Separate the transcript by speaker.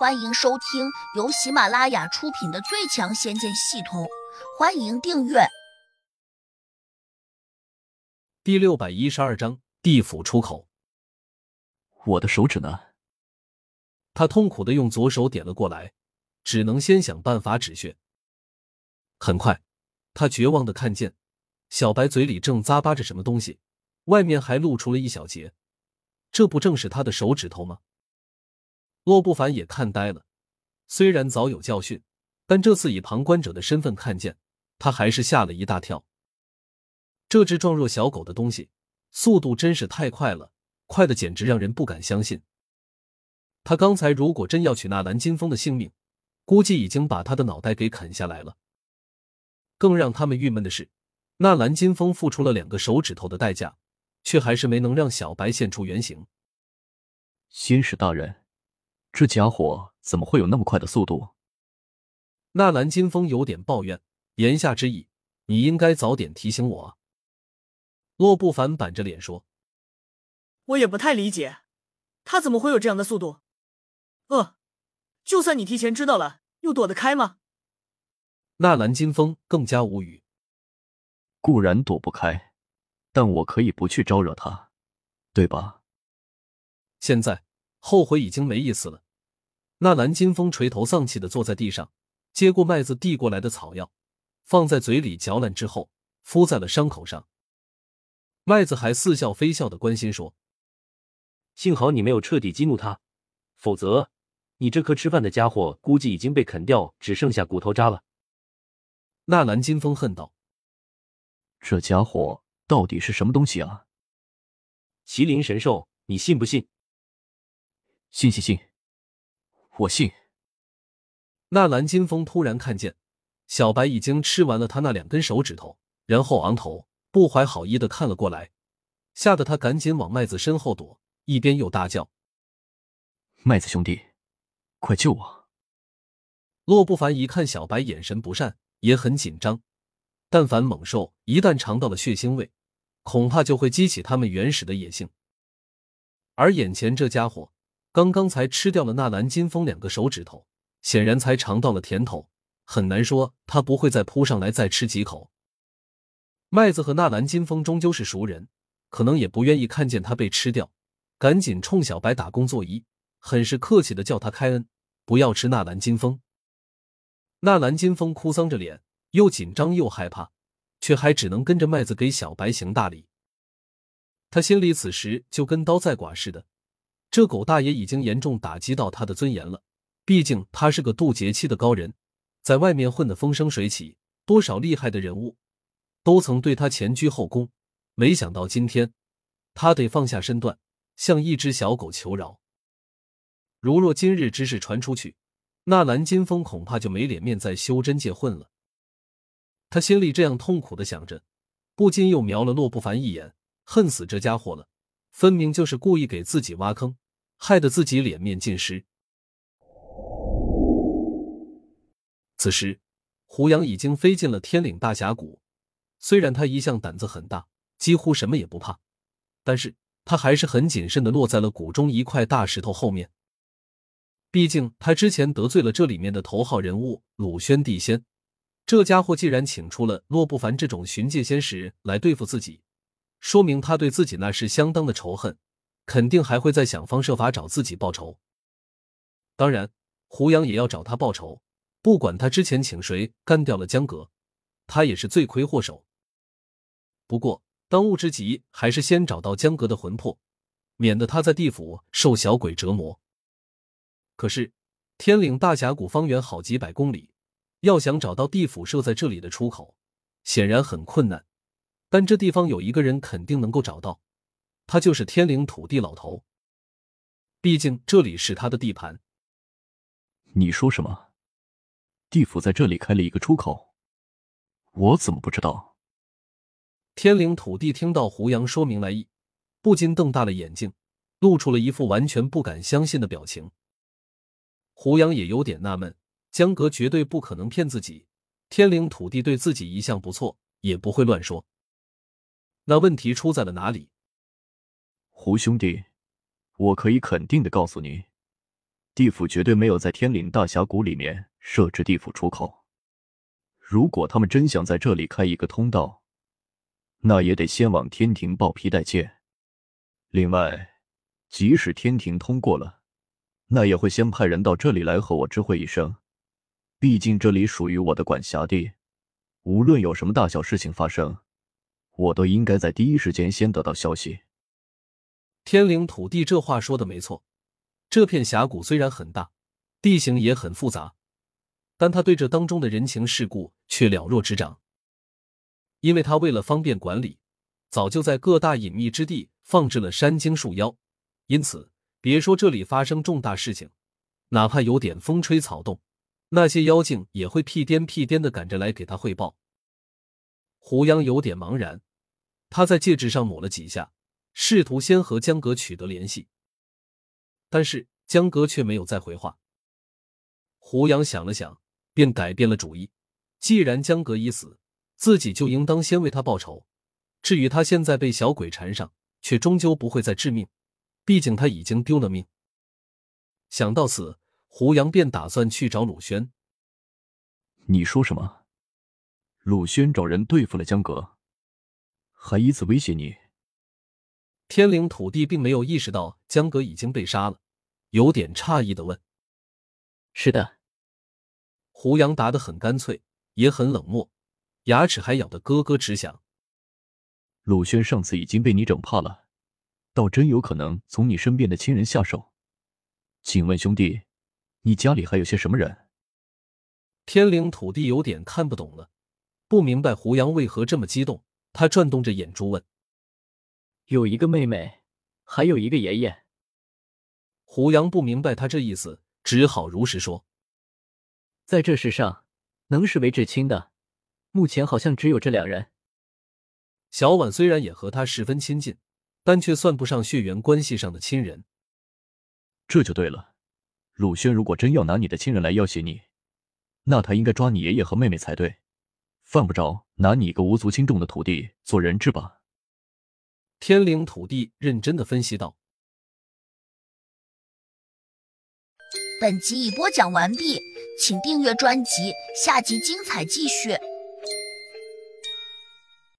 Speaker 1: 欢迎收听由喜马拉雅出品的《最强仙剑系统》，欢迎订阅。
Speaker 2: 第六百一十二章地府出口。
Speaker 3: 我的手指呢？
Speaker 2: 他痛苦的用左手点了过来，只能先想办法止血。很快，他绝望的看见小白嘴里正咂巴着什么东西，外面还露出了一小截，这不正是他的手指头吗？洛不凡也看呆了，虽然早有教训，但这次以旁观者的身份看见，他还是吓了一大跳。这只状若小狗的东西，速度真是太快了，快的简直让人不敢相信。他刚才如果真要取那蓝金风的性命，估计已经把他的脑袋给啃下来了。更让他们郁闷的是，那蓝金风付出了两个手指头的代价，却还是没能让小白现出原形。
Speaker 3: 仙使大人。这家伙怎么会有那么快的速度？
Speaker 2: 纳兰金风有点抱怨，言下之意，你应该早点提醒我啊。洛不凡板着脸说：“
Speaker 4: 我也不太理解，他怎么会有这样的速度？呃，就算你提前知道了，又躲得开吗？”
Speaker 2: 纳兰金风更加无语。
Speaker 3: 固然躲不开，但我可以不去招惹他，对吧？
Speaker 2: 现在。后悔已经没意思了。纳兰金风垂头丧气的坐在地上，接过麦子递过来的草药，放在嘴里嚼烂之后，敷在了伤口上。麦子还似笑非笑的关心说：“
Speaker 5: 幸好你没有彻底激怒他，否则你这颗吃饭的家伙估计已经被啃掉，只剩下骨头渣了。”
Speaker 2: 纳兰金风恨道：“
Speaker 3: 这家伙到底是什么东西啊？
Speaker 5: 麒麟神兽，你信不信？”
Speaker 3: 信信信，我信。
Speaker 2: 纳兰金风突然看见小白已经吃完了他那两根手指头，然后昂头，不怀好意的看了过来，吓得他赶紧往麦子身后躲，一边又大叫：“
Speaker 3: 麦子兄弟，快救我！”
Speaker 2: 洛不凡一看小白眼神不善，也很紧张。但凡猛兽一旦尝到了血腥味，恐怕就会激起他们原始的野性，而眼前这家伙。刚刚才吃掉了纳兰金风两个手指头，显然才尝到了甜头，很难说他不会再扑上来再吃几口。麦子和纳兰金风终究是熟人，可能也不愿意看见他被吃掉，赶紧冲小白打工作揖，很是客气的叫他开恩，不要吃纳兰金风。纳兰金风哭丧着脸，又紧张又害怕，却还只能跟着麦子给小白行大礼。他心里此时就跟刀在剐似的。这狗大爷已经严重打击到他的尊严了，毕竟他是个渡劫期的高人，在外面混得风生水起，多少厉害的人物都曾对他前居后恭。没想到今天，他得放下身段，向一只小狗求饶。如若今日之事传出去，那蓝金风恐怕就没脸面在修真界混了。他心里这样痛苦的想着，不禁又瞄了洛不凡一眼，恨死这家伙了。分明就是故意给自己挖坑，害得自己脸面尽失。此时，胡杨已经飞进了天岭大峡谷。虽然他一向胆子很大，几乎什么也不怕，但是他还是很谨慎的落在了谷中一块大石头后面。毕竟他之前得罪了这里面的头号人物鲁轩地仙，这家伙既然请出了洛不凡这种寻界仙使来对付自己。说明他对自己那是相当的仇恨，肯定还会再想方设法找自己报仇。当然，胡杨也要找他报仇，不管他之前请谁干掉了江阁，他也是罪魁祸首。不过，当务之急还是先找到江阁的魂魄，免得他在地府受小鬼折磨。可是，天岭大峡谷方圆好几百公里，要想找到地府设在这里的出口，显然很困难。但这地方有一个人肯定能够找到，他就是天灵土地老头。毕竟这里是他的地盘。
Speaker 3: 你说什么？地府在这里开了一个出口？我怎么不知道？
Speaker 2: 天灵土地听到胡杨说明来意，不禁瞪大了眼睛，露出了一副完全不敢相信的表情。胡杨也有点纳闷，江阁绝对不可能骗自己，天灵土地对自己一向不错，也不会乱说。那问题出在了哪里？
Speaker 3: 胡兄弟，我可以肯定的告诉你，地府绝对没有在天岭大峡谷里面设置地府出口。如果他们真想在这里开一个通道，那也得先往天庭报批代借。另外，即使天庭通过了，那也会先派人到这里来和我知会一声。毕竟这里属于我的管辖地，无论有什么大小事情发生，我都应该在第一时间先得到消息。
Speaker 2: 天灵土地这话说的没错，这片峡谷虽然很大，地形也很复杂，但他对这当中的人情世故却了若指掌。因为他为了方便管理，早就在各大隐秘之地放置了山精树妖，因此别说这里发生重大事情，哪怕有点风吹草动，那些妖精也会屁颠屁颠的赶着来给他汇报。胡杨有点茫然，他在戒指上抹了几下。试图先和江格取得联系，但是江格却没有再回话。胡杨想了想，便改变了主意。既然江格已死，自己就应当先为他报仇。至于他现在被小鬼缠上，却终究不会再致命，毕竟他已经丢了命。想到此，胡杨便打算去找鲁轩。
Speaker 3: 你说什么？鲁轩找人对付了江格，还以此威胁你？
Speaker 2: 天灵土地并没有意识到江格已经被杀了，有点诧异的问：“
Speaker 6: 是的。”
Speaker 2: 胡杨答得很干脆，也很冷漠，牙齿还咬得咯咯直响。
Speaker 3: 鲁轩上次已经被你整怕了，倒真有可能从你身边的亲人下手。请问兄弟，你家里还有些什么人？
Speaker 2: 天灵土地有点看不懂了，不明白胡杨为何这么激动。他转动着眼珠问。
Speaker 6: 有一个妹妹，还有一个爷爷。
Speaker 2: 胡杨不明白他这意思，只好如实说：“
Speaker 6: 在这世上，能视为至亲的，目前好像只有这两人。”
Speaker 2: 小婉虽然也和他十分亲近，但却算不上血缘关系上的亲人。
Speaker 3: 这就对了，鲁轩如果真要拿你的亲人来要挟你，那他应该抓你爷爷和妹妹才对，犯不着拿你一个无足轻重的徒弟做人质吧。
Speaker 2: 天灵土地认真的分析道：“
Speaker 1: 本集已播讲完毕，请订阅专辑，下集精彩继续。”